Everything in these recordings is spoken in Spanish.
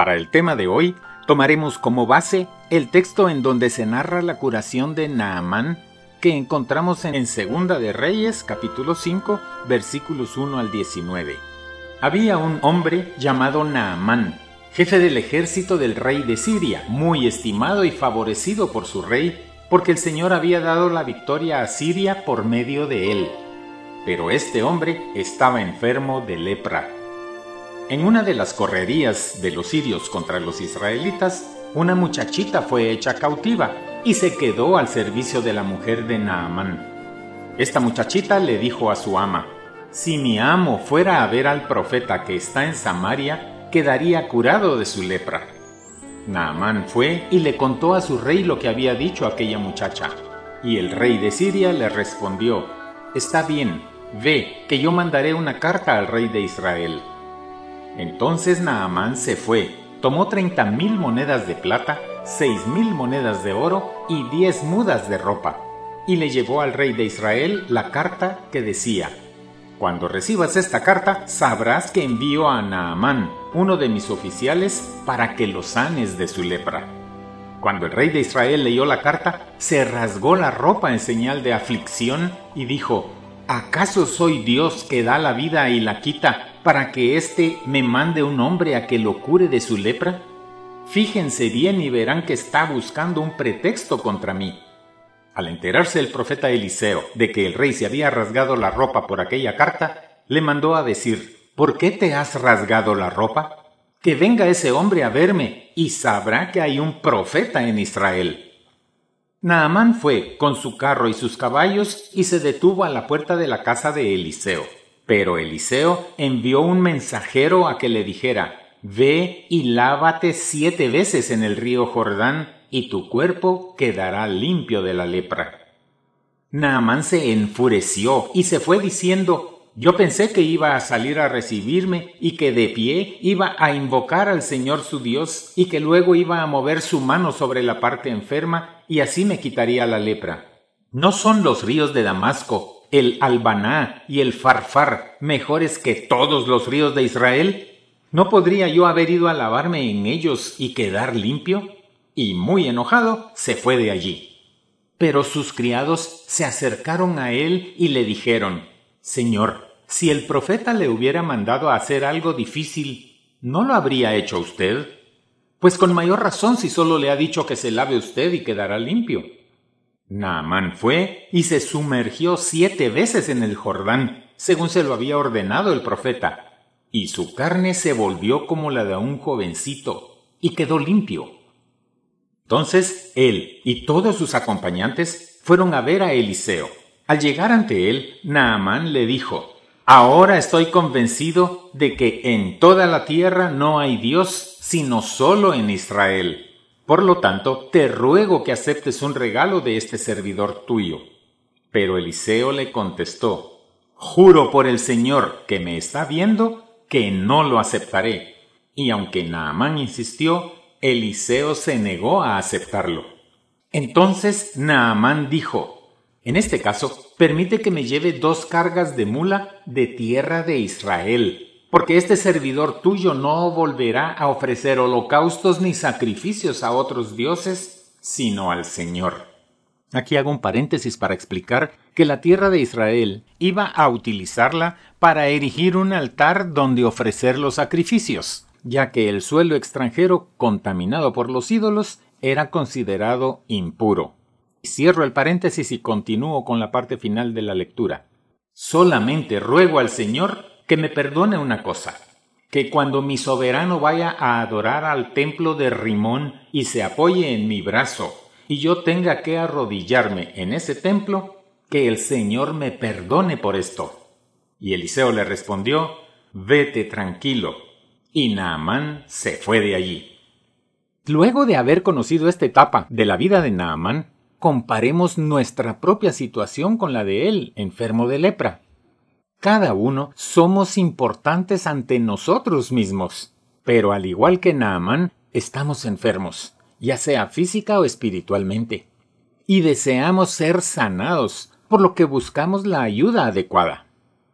Para el tema de hoy, tomaremos como base el texto en donde se narra la curación de Naamán que encontramos en Segunda de Reyes, capítulo 5, versículos 1 al 19. Había un hombre llamado Naamán, jefe del ejército del rey de Siria, muy estimado y favorecido por su rey, porque el Señor había dado la victoria a Siria por medio de él. Pero este hombre estaba enfermo de lepra. En una de las correrías de los sirios contra los israelitas, una muchachita fue hecha cautiva y se quedó al servicio de la mujer de Naamán. Esta muchachita le dijo a su ama, Si mi amo fuera a ver al profeta que está en Samaria, quedaría curado de su lepra. Naamán fue y le contó a su rey lo que había dicho aquella muchacha. Y el rey de Siria le respondió, Está bien, ve, que yo mandaré una carta al rey de Israel. Entonces Naamán se fue, tomó treinta mil monedas de plata seis mil monedas de oro y diez mudas de ropa, y le llevó al rey de Israel la carta que decía, Cuando recibas esta carta, sabrás que envío a Naamán, uno de mis oficiales, para que lo sanes de su lepra. Cuando el rey de Israel leyó la carta, se rasgó la ropa en señal de aflicción y dijo, ¿acaso soy Dios que da la vida y la quita para que éste me mande un hombre a que lo cure de su lepra? Fíjense bien y verán que está buscando un pretexto contra mí. Al enterarse el profeta Eliseo de que el rey se había rasgado la ropa por aquella carta, le mandó a decir, ¿Por qué te has rasgado la ropa? Que venga ese hombre a verme y sabrá que hay un profeta en Israel. Naamán fue con su carro y sus caballos y se detuvo a la puerta de la casa de Eliseo. Pero Eliseo envió un mensajero a que le dijera, Ve y lávate siete veces en el río Jordán, y tu cuerpo quedará limpio de la lepra. Naamán se enfureció y se fue diciendo, yo pensé que iba a salir a recibirme y que de pie iba a invocar al Señor su Dios y que luego iba a mover su mano sobre la parte enferma y así me quitaría la lepra. ¿No son los ríos de Damasco, el Albaná y el Farfar mejores que todos los ríos de Israel? ¿No podría yo haber ido a lavarme en ellos y quedar limpio? Y muy enojado, se fue de allí. Pero sus criados se acercaron a él y le dijeron, Señor, si el profeta le hubiera mandado a hacer algo difícil, ¿no lo habría hecho usted? Pues con mayor razón si solo le ha dicho que se lave usted y quedará limpio. Naamán fue y se sumergió siete veces en el Jordán, según se lo había ordenado el profeta, y su carne se volvió como la de un jovencito, y quedó limpio. Entonces él y todos sus acompañantes fueron a ver a Eliseo. Al llegar ante él, Naamán le dijo, Ahora estoy convencido de que en toda la tierra no hay Dios sino solo en Israel. Por lo tanto, te ruego que aceptes un regalo de este servidor tuyo. Pero Eliseo le contestó, Juro por el Señor que me está viendo que no lo aceptaré. Y aunque Naamán insistió, Eliseo se negó a aceptarlo. Entonces Naamán dijo, en este caso, permite que me lleve dos cargas de mula de tierra de Israel, porque este servidor tuyo no volverá a ofrecer holocaustos ni sacrificios a otros dioses, sino al Señor. Aquí hago un paréntesis para explicar que la tierra de Israel iba a utilizarla para erigir un altar donde ofrecer los sacrificios, ya que el suelo extranjero contaminado por los ídolos era considerado impuro. Cierro el paréntesis y continúo con la parte final de la lectura. Solamente ruego al Señor que me perdone una cosa, que cuando mi soberano vaya a adorar al templo de Rimón y se apoye en mi brazo, y yo tenga que arrodillarme en ese templo, que el Señor me perdone por esto. Y Eliseo le respondió, Vete tranquilo. Y Naamán se fue de allí. Luego de haber conocido esta etapa de la vida de Naamán, comparemos nuestra propia situación con la de él, enfermo de lepra. Cada uno somos importantes ante nosotros mismos, pero al igual que Naamán, estamos enfermos ya sea física o espiritualmente, y deseamos ser sanados, por lo que buscamos la ayuda adecuada.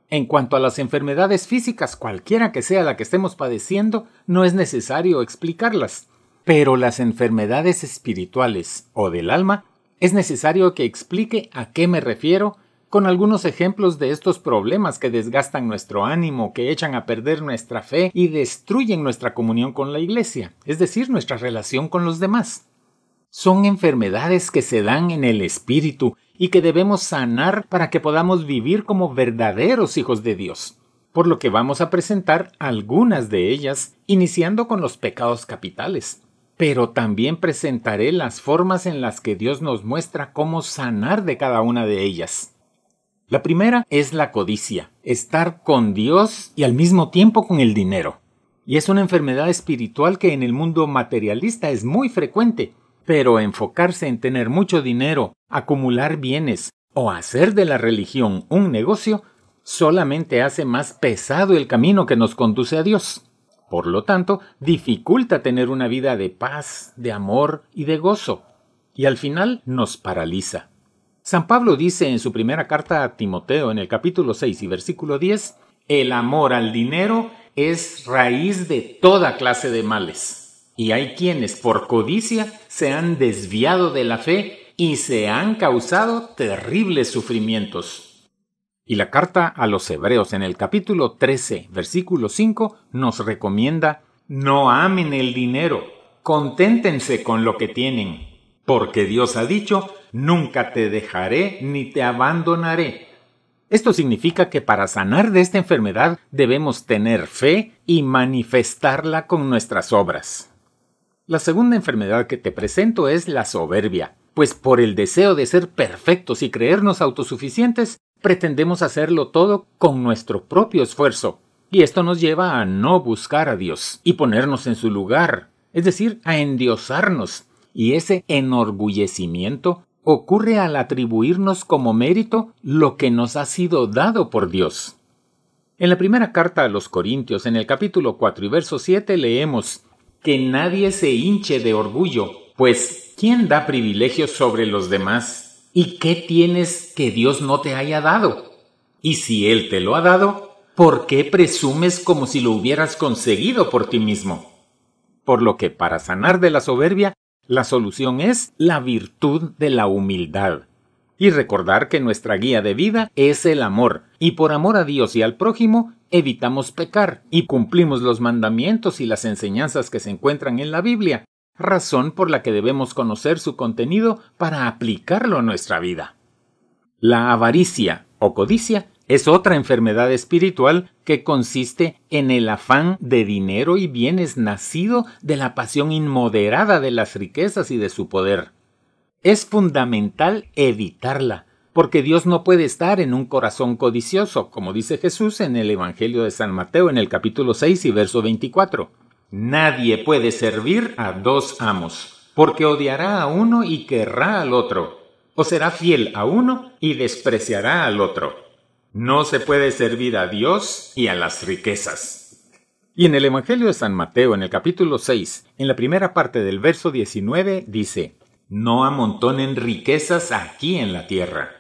En cuanto a las enfermedades físicas, cualquiera que sea la que estemos padeciendo, no es necesario explicarlas. Pero las enfermedades espirituales o del alma, es necesario que explique a qué me refiero con algunos ejemplos de estos problemas que desgastan nuestro ánimo, que echan a perder nuestra fe y destruyen nuestra comunión con la Iglesia, es decir, nuestra relación con los demás. Son enfermedades que se dan en el espíritu y que debemos sanar para que podamos vivir como verdaderos hijos de Dios. Por lo que vamos a presentar algunas de ellas, iniciando con los pecados capitales. Pero también presentaré las formas en las que Dios nos muestra cómo sanar de cada una de ellas. La primera es la codicia, estar con Dios y al mismo tiempo con el dinero. Y es una enfermedad espiritual que en el mundo materialista es muy frecuente, pero enfocarse en tener mucho dinero, acumular bienes o hacer de la religión un negocio solamente hace más pesado el camino que nos conduce a Dios. Por lo tanto, dificulta tener una vida de paz, de amor y de gozo, y al final nos paraliza. San Pablo dice en su primera carta a Timoteo en el capítulo 6 y versículo 10, el amor al dinero es raíz de toda clase de males y hay quienes por codicia se han desviado de la fe y se han causado terribles sufrimientos. Y la carta a los Hebreos en el capítulo 13, versículo 5 nos recomienda no amen el dinero, conténtense con lo que tienen, porque Dios ha dicho, nunca te dejaré ni te abandonaré. Esto significa que para sanar de esta enfermedad debemos tener fe y manifestarla con nuestras obras. La segunda enfermedad que te presento es la soberbia, pues por el deseo de ser perfectos y creernos autosuficientes, pretendemos hacerlo todo con nuestro propio esfuerzo, y esto nos lleva a no buscar a Dios y ponernos en su lugar, es decir, a endiosarnos, y ese enorgullecimiento ocurre al atribuirnos como mérito lo que nos ha sido dado por Dios. En la primera carta a los Corintios, en el capítulo 4 y verso 7, leemos que nadie se hinche de orgullo, pues ¿quién da privilegios sobre los demás? ¿Y qué tienes que Dios no te haya dado? Y si Él te lo ha dado, ¿por qué presumes como si lo hubieras conseguido por ti mismo? Por lo que para sanar de la soberbia, la solución es la virtud de la humildad. Y recordar que nuestra guía de vida es el amor, y por amor a Dios y al prójimo evitamos pecar y cumplimos los mandamientos y las enseñanzas que se encuentran en la Biblia, razón por la que debemos conocer su contenido para aplicarlo a nuestra vida. La avaricia o codicia es otra enfermedad espiritual que consiste en el afán de dinero y bienes nacido de la pasión inmoderada de las riquezas y de su poder. Es fundamental evitarla, porque Dios no puede estar en un corazón codicioso, como dice Jesús en el Evangelio de San Mateo en el capítulo 6 y verso 24. Nadie puede servir a dos amos, porque odiará a uno y querrá al otro, o será fiel a uno y despreciará al otro. No se puede servir a Dios y a las riquezas. Y en el Evangelio de San Mateo, en el capítulo 6, en la primera parte del verso 19, dice, No amontonen riquezas aquí en la tierra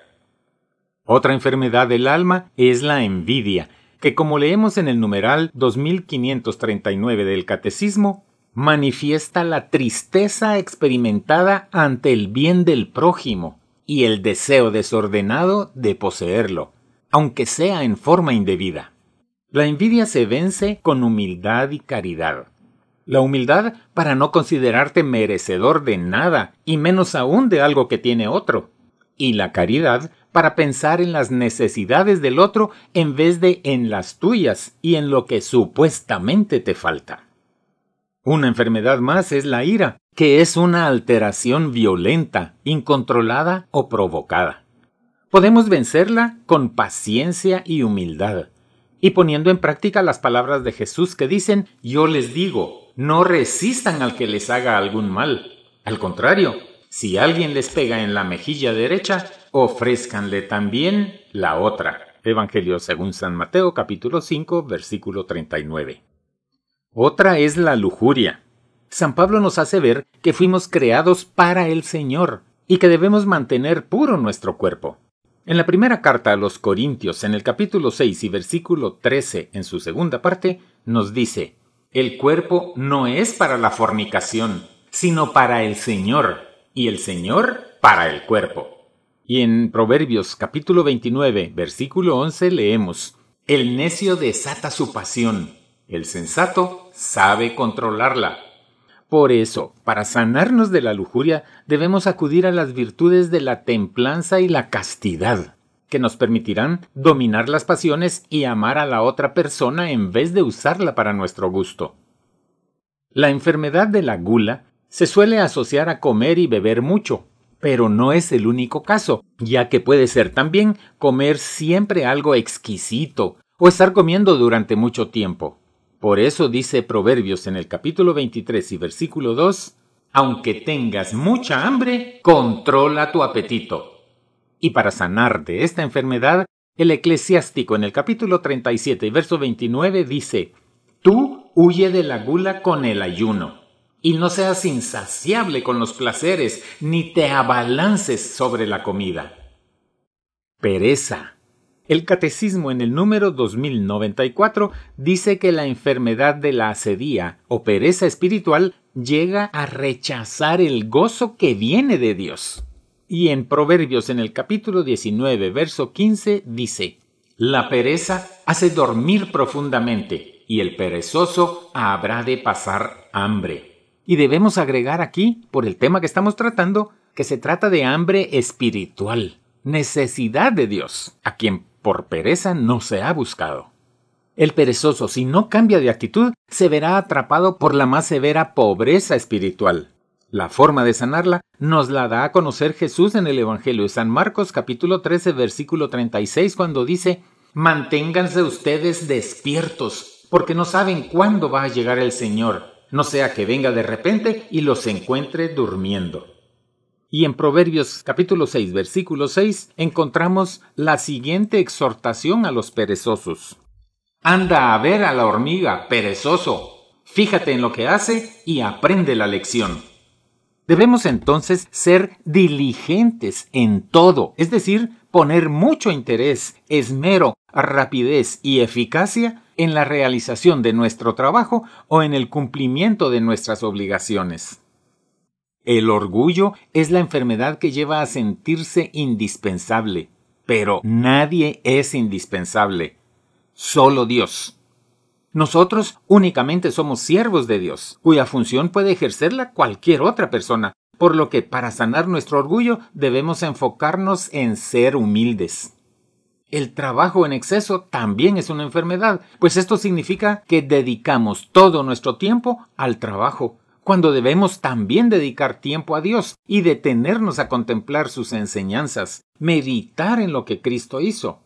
otra enfermedad del alma es la envidia, que como leemos en el numeral 2539 del Catecismo, manifiesta la tristeza experimentada ante el bien del prójimo y el deseo desordenado de poseerlo, aunque sea en forma indebida. La envidia se vence con humildad y caridad. La humildad para no considerarte merecedor de nada, y menos aún de algo que tiene otro. Y la caridad para pensar en las necesidades del otro en vez de en las tuyas y en lo que supuestamente te falta. Una enfermedad más es la ira, que es una alteración violenta, incontrolada o provocada. Podemos vencerla con paciencia y humildad, y poniendo en práctica las palabras de Jesús que dicen, yo les digo, no resistan al que les haga algún mal. Al contrario, si alguien les pega en la mejilla derecha, ofrézcanle también la otra. Evangelio según San Mateo capítulo 5 versículo 39. Otra es la lujuria. San Pablo nos hace ver que fuimos creados para el Señor y que debemos mantener puro nuestro cuerpo. En la primera carta a los Corintios, en el capítulo 6 y versículo 13, en su segunda parte, nos dice, El cuerpo no es para la fornicación, sino para el Señor, y el Señor para el cuerpo. Y en Proverbios capítulo 29, versículo 11 leemos, El necio desata su pasión, el sensato sabe controlarla. Por eso, para sanarnos de la lujuria, debemos acudir a las virtudes de la templanza y la castidad, que nos permitirán dominar las pasiones y amar a la otra persona en vez de usarla para nuestro gusto. La enfermedad de la gula se suele asociar a comer y beber mucho, pero no es el único caso, ya que puede ser también comer siempre algo exquisito o estar comiendo durante mucho tiempo. Por eso dice Proverbios en el capítulo 23 y versículo 2, aunque tengas mucha hambre, controla tu apetito. Y para sanar de esta enfermedad, el eclesiástico en el capítulo 37 y verso 29 dice, Tú huye de la gula con el ayuno, y no seas insaciable con los placeres, ni te abalances sobre la comida. Pereza el catecismo en el número 2094 dice que la enfermedad de la asedía o pereza espiritual llega a rechazar el gozo que viene de Dios. Y en Proverbios en el capítulo 19, verso 15 dice, La pereza hace dormir profundamente y el perezoso habrá de pasar hambre. Y debemos agregar aquí, por el tema que estamos tratando, que se trata de hambre espiritual, necesidad de Dios, a quien por pereza no se ha buscado. El perezoso, si no cambia de actitud, se verá atrapado por la más severa pobreza espiritual. La forma de sanarla nos la da a conocer Jesús en el Evangelio de San Marcos capítulo 13 versículo 36 cuando dice Manténganse ustedes despiertos, porque no saben cuándo va a llegar el Señor, no sea que venga de repente y los encuentre durmiendo. Y en Proverbios capítulo 6 versículo 6 encontramos la siguiente exhortación a los perezosos. Anda a ver a la hormiga, perezoso. Fíjate en lo que hace y aprende la lección. Debemos entonces ser diligentes en todo, es decir, poner mucho interés, esmero, rapidez y eficacia en la realización de nuestro trabajo o en el cumplimiento de nuestras obligaciones. El orgullo es la enfermedad que lleva a sentirse indispensable, pero nadie es indispensable, solo Dios. Nosotros únicamente somos siervos de Dios, cuya función puede ejercerla cualquier otra persona, por lo que para sanar nuestro orgullo debemos enfocarnos en ser humildes. El trabajo en exceso también es una enfermedad, pues esto significa que dedicamos todo nuestro tiempo al trabajo, cuando debemos también dedicar tiempo a Dios y detenernos a contemplar sus enseñanzas, meditar en lo que Cristo hizo.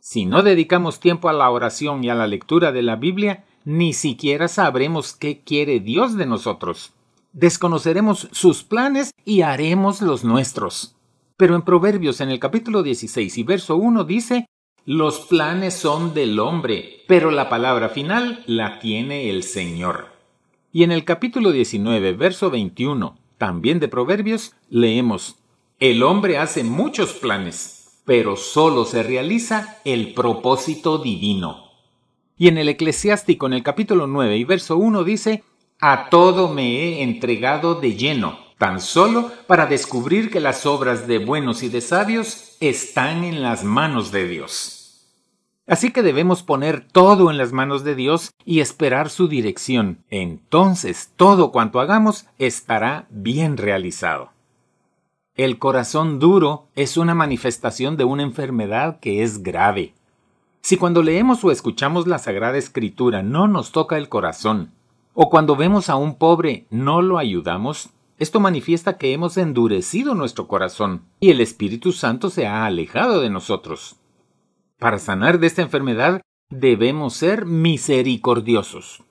Si no dedicamos tiempo a la oración y a la lectura de la Biblia, ni siquiera sabremos qué quiere Dios de nosotros. Desconoceremos sus planes y haremos los nuestros. Pero en Proverbios en el capítulo 16 y verso 1 dice, Los planes son del hombre, pero la palabra final la tiene el Señor. Y en el capítulo 19, verso 21, también de Proverbios, leemos, El hombre hace muchos planes, pero solo se realiza el propósito divino. Y en el eclesiástico, en el capítulo 9 y verso 1 dice, A todo me he entregado de lleno, tan solo para descubrir que las obras de buenos y de sabios están en las manos de Dios. Así que debemos poner todo en las manos de Dios y esperar su dirección. Entonces todo cuanto hagamos estará bien realizado. El corazón duro es una manifestación de una enfermedad que es grave. Si cuando leemos o escuchamos la Sagrada Escritura no nos toca el corazón, o cuando vemos a un pobre no lo ayudamos, esto manifiesta que hemos endurecido nuestro corazón y el Espíritu Santo se ha alejado de nosotros. Para sanar de esta enfermedad debemos ser misericordiosos.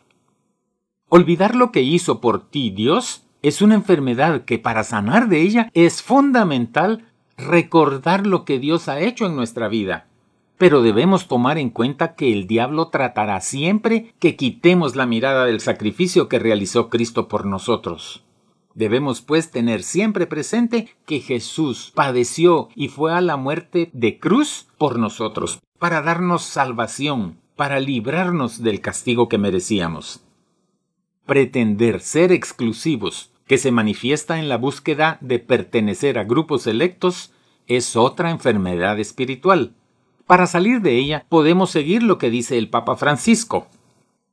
Olvidar lo que hizo por ti Dios es una enfermedad que para sanar de ella es fundamental recordar lo que Dios ha hecho en nuestra vida. Pero debemos tomar en cuenta que el diablo tratará siempre que quitemos la mirada del sacrificio que realizó Cristo por nosotros. Debemos pues tener siempre presente que Jesús padeció y fue a la muerte de cruz por nosotros, para darnos salvación, para librarnos del castigo que merecíamos. Pretender ser exclusivos, que se manifiesta en la búsqueda de pertenecer a grupos selectos, es otra enfermedad espiritual. Para salir de ella podemos seguir lo que dice el Papa Francisco.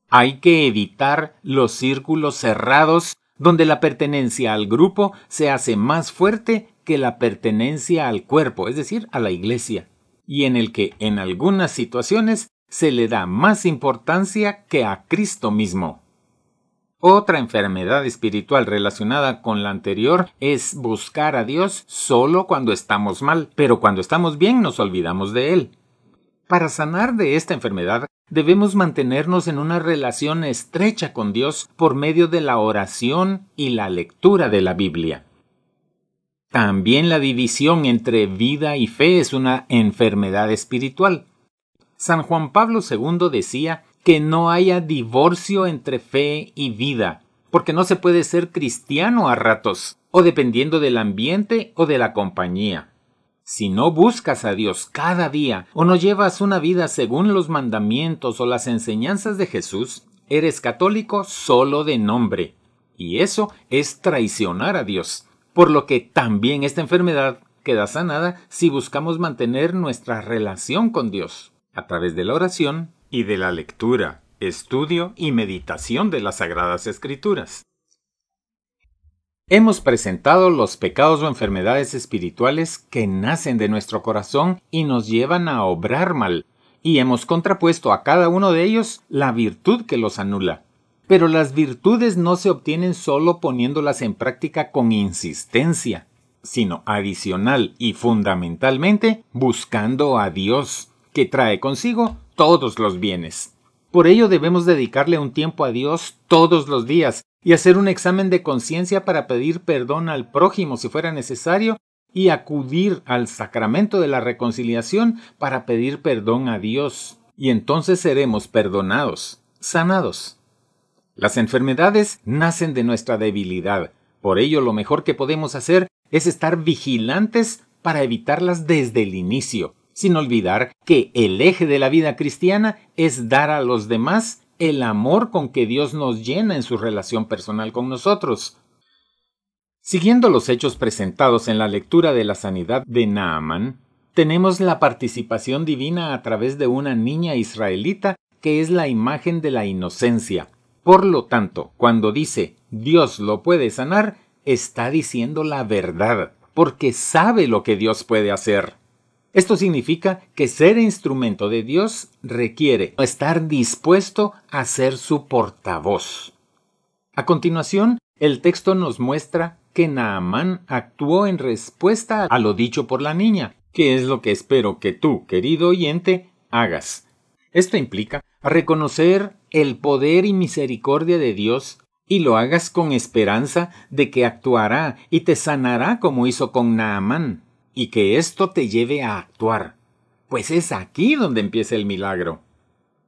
Hay que evitar los círculos cerrados donde la pertenencia al grupo se hace más fuerte que la pertenencia al cuerpo, es decir, a la iglesia, y en el que en algunas situaciones se le da más importancia que a Cristo mismo. Otra enfermedad espiritual relacionada con la anterior es buscar a Dios solo cuando estamos mal, pero cuando estamos bien nos olvidamos de Él. Para sanar de esta enfermedad debemos mantenernos en una relación estrecha con Dios por medio de la oración y la lectura de la Biblia. También la división entre vida y fe es una enfermedad espiritual. San Juan Pablo II decía que no haya divorcio entre fe y vida, porque no se puede ser cristiano a ratos, o dependiendo del ambiente o de la compañía. Si no buscas a Dios cada día o no llevas una vida según los mandamientos o las enseñanzas de Jesús, eres católico solo de nombre. Y eso es traicionar a Dios. Por lo que también esta enfermedad queda sanada si buscamos mantener nuestra relación con Dios a través de la oración y de la lectura, estudio y meditación de las Sagradas Escrituras. Hemos presentado los pecados o enfermedades espirituales que nacen de nuestro corazón y nos llevan a obrar mal, y hemos contrapuesto a cada uno de ellos la virtud que los anula. Pero las virtudes no se obtienen solo poniéndolas en práctica con insistencia, sino adicional y fundamentalmente buscando a Dios, que trae consigo todos los bienes. Por ello debemos dedicarle un tiempo a Dios todos los días, y hacer un examen de conciencia para pedir perdón al prójimo si fuera necesario y acudir al sacramento de la reconciliación para pedir perdón a Dios. Y entonces seremos perdonados, sanados. Las enfermedades nacen de nuestra debilidad. Por ello lo mejor que podemos hacer es estar vigilantes para evitarlas desde el inicio, sin olvidar que el eje de la vida cristiana es dar a los demás el amor con que Dios nos llena en su relación personal con nosotros. Siguiendo los hechos presentados en la lectura de la sanidad de Naaman, tenemos la participación divina a través de una niña israelita que es la imagen de la inocencia. Por lo tanto, cuando dice Dios lo puede sanar, está diciendo la verdad, porque sabe lo que Dios puede hacer. Esto significa que ser instrumento de Dios requiere estar dispuesto a ser su portavoz. A continuación, el texto nos muestra que Naamán actuó en respuesta a lo dicho por la niña, que es lo que espero que tú, querido oyente, hagas. Esto implica reconocer el poder y misericordia de Dios y lo hagas con esperanza de que actuará y te sanará como hizo con Naamán y que esto te lleve a actuar, pues es aquí donde empieza el milagro.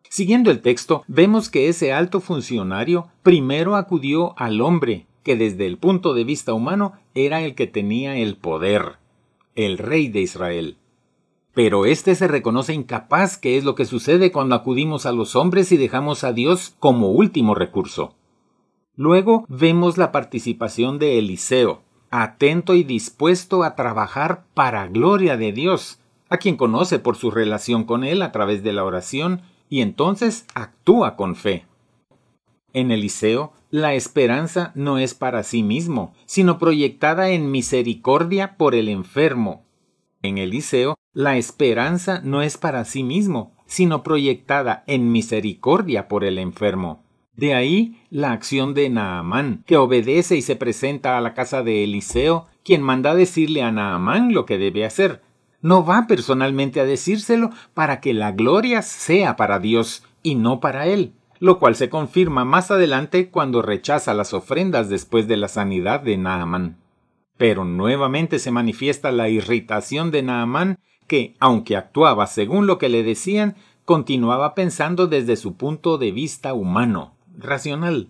Siguiendo el texto, vemos que ese alto funcionario primero acudió al hombre, que desde el punto de vista humano era el que tenía el poder, el rey de Israel. Pero éste se reconoce incapaz, que es lo que sucede cuando acudimos a los hombres y dejamos a Dios como último recurso. Luego vemos la participación de Eliseo, atento y dispuesto a trabajar para gloria de Dios, a quien conoce por su relación con Él a través de la oración, y entonces actúa con fe. En Eliseo, la esperanza no es para sí mismo, sino proyectada en misericordia por el enfermo. En Eliseo, la esperanza no es para sí mismo, sino proyectada en misericordia por el enfermo. De ahí la acción de Naamán, que obedece y se presenta a la casa de Eliseo, quien manda decirle a Naamán lo que debe hacer. No va personalmente a decírselo para que la gloria sea para Dios y no para él, lo cual se confirma más adelante cuando rechaza las ofrendas después de la sanidad de Naamán. Pero nuevamente se manifiesta la irritación de Naamán, que, aunque actuaba según lo que le decían, continuaba pensando desde su punto de vista humano racional.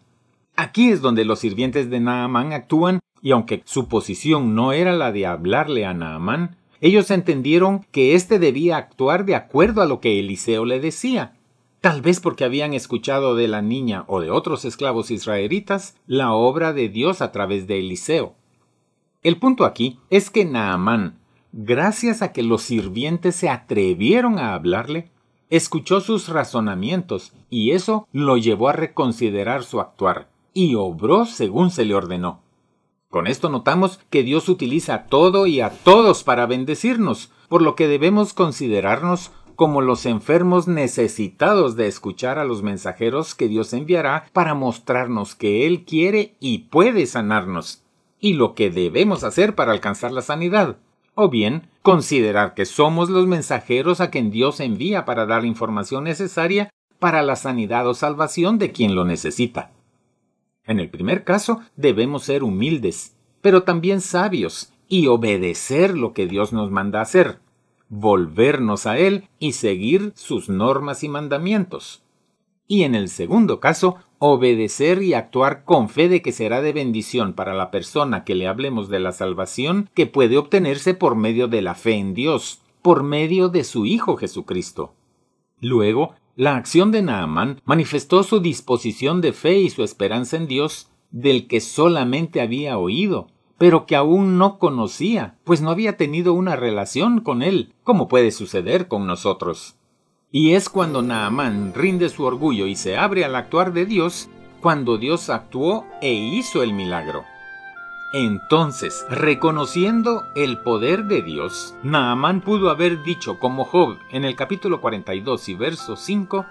Aquí es donde los sirvientes de Naamán actúan Y aunque su posición no era la de hablarle a Naamán, ellos entendieron que éste debía actuar de acuerdo a lo que Eliseo le decía, tal vez porque habían escuchado de la niña o de otros esclavos israelitas la obra de Dios a través de Eliseo. El punto aquí es que Naamán, gracias a que los sirvientes se atrevieron a hablarle, escuchó sus razonamientos y eso lo llevó a reconsiderar su actuar y obró según se le ordenó. Con esto notamos que Dios utiliza todo y a todos para bendecirnos, por lo que debemos considerarnos como los enfermos necesitados de escuchar a los mensajeros que Dios enviará para mostrarnos que Él quiere y puede sanarnos, y lo que debemos hacer para alcanzar la sanidad o bien considerar que somos los mensajeros a quien Dios envía para dar la información necesaria para la sanidad o salvación de quien lo necesita. En el primer caso debemos ser humildes, pero también sabios, y obedecer lo que Dios nos manda hacer, volvernos a Él y seguir sus normas y mandamientos. Y en el segundo caso, obedecer y actuar con fe de que será de bendición para la persona que le hablemos de la salvación que puede obtenerse por medio de la fe en Dios, por medio de su Hijo Jesucristo. Luego, la acción de Naamán manifestó su disposición de fe y su esperanza en Dios, del que solamente había oído, pero que aún no conocía, pues no había tenido una relación con él, como puede suceder con nosotros. Y es cuando Naamán rinde su orgullo y se abre al actuar de Dios, cuando Dios actuó e hizo el milagro. Entonces, reconociendo el poder de Dios, Naamán pudo haber dicho como Job en el capítulo 42 y verso 5,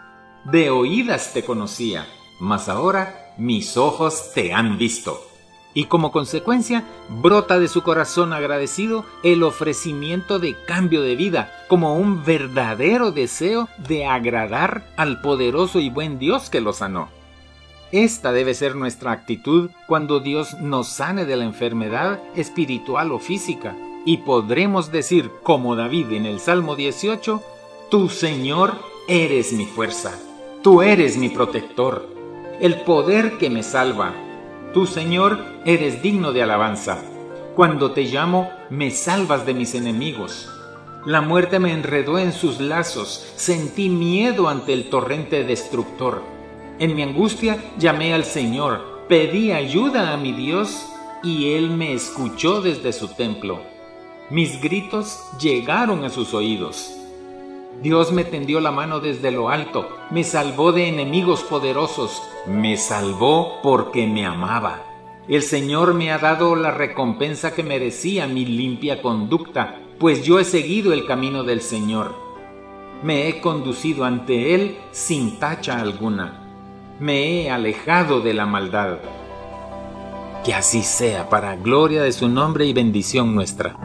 De oídas te conocía, mas ahora mis ojos te han visto y como consecuencia brota de su corazón agradecido el ofrecimiento de cambio de vida como un verdadero deseo de agradar al poderoso y buen Dios que lo sanó. Esta debe ser nuestra actitud cuando Dios nos sane de la enfermedad espiritual o física y podremos decir como David en el Salmo 18, Tu Señor eres mi fuerza, tú eres mi protector, el poder que me salva Tú, Señor, eres digno de alabanza. Cuando te llamo, me salvas de mis enemigos. La muerte me enredó en sus lazos, sentí miedo ante el torrente destructor. En mi angustia llamé al Señor, pedí ayuda a mi Dios, y Él me escuchó desde su templo. Mis gritos llegaron a sus oídos. Dios me tendió la mano desde lo alto, me salvó de enemigos poderosos, me salvó porque me amaba. El Señor me ha dado la recompensa que merecía mi limpia conducta, pues yo he seguido el camino del Señor. Me he conducido ante Él sin tacha alguna. Me he alejado de la maldad. Que así sea para gloria de su nombre y bendición nuestra.